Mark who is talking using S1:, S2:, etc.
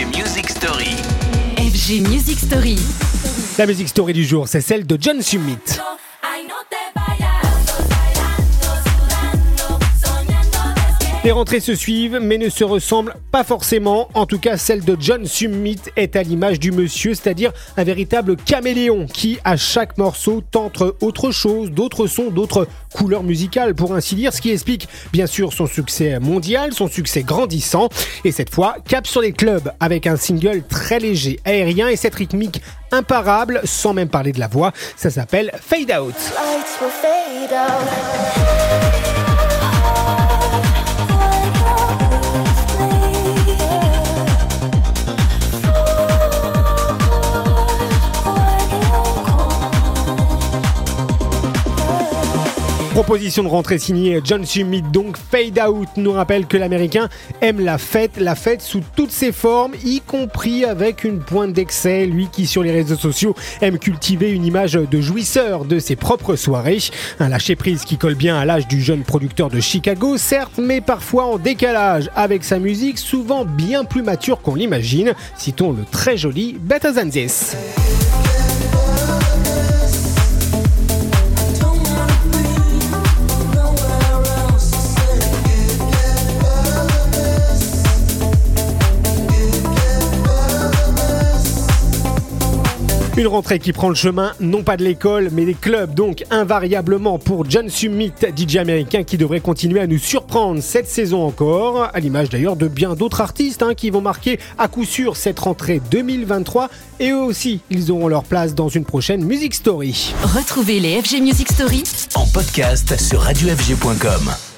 S1: FG Music Story.
S2: FG Music Story.
S3: La musique story du jour, c'est celle de John Summit. Les rentrées se suivent, mais ne se ressemblent pas forcément. En tout cas, celle de John Summit est à l'image du monsieur, c'est-à-dire un véritable caméléon qui, à chaque morceau, tente autre chose, d'autres sons, d'autres couleurs musicales, pour ainsi dire, ce qui explique bien sûr son succès mondial, son succès grandissant. Et cette fois, cap sur les clubs avec un single très léger, aérien et cette rythmique imparable, sans même parler de la voix. Ça s'appelle Fade Out. Proposition de rentrée signée John Summit, donc Fade Out, nous rappelle que l'américain aime la fête, la fête sous toutes ses formes, y compris avec une pointe d'excès, lui qui sur les réseaux sociaux aime cultiver une image de jouisseur de ses propres soirées. Un lâcher-prise qui colle bien à l'âge du jeune producteur de Chicago, certes, mais parfois en décalage avec sa musique, souvent bien plus mature qu'on l'imagine. Citons le très joli Better Than This. Une rentrée qui prend le chemin, non pas de l'école, mais des clubs, donc invariablement pour John Summit, DJ américain qui devrait continuer à nous surprendre cette saison encore, à l'image d'ailleurs de bien d'autres artistes hein, qui vont marquer à coup sûr cette rentrée 2023, et eux aussi, ils auront leur place dans une prochaine Music Story.
S2: Retrouvez les FG Music Story
S1: En podcast sur radiofg.com.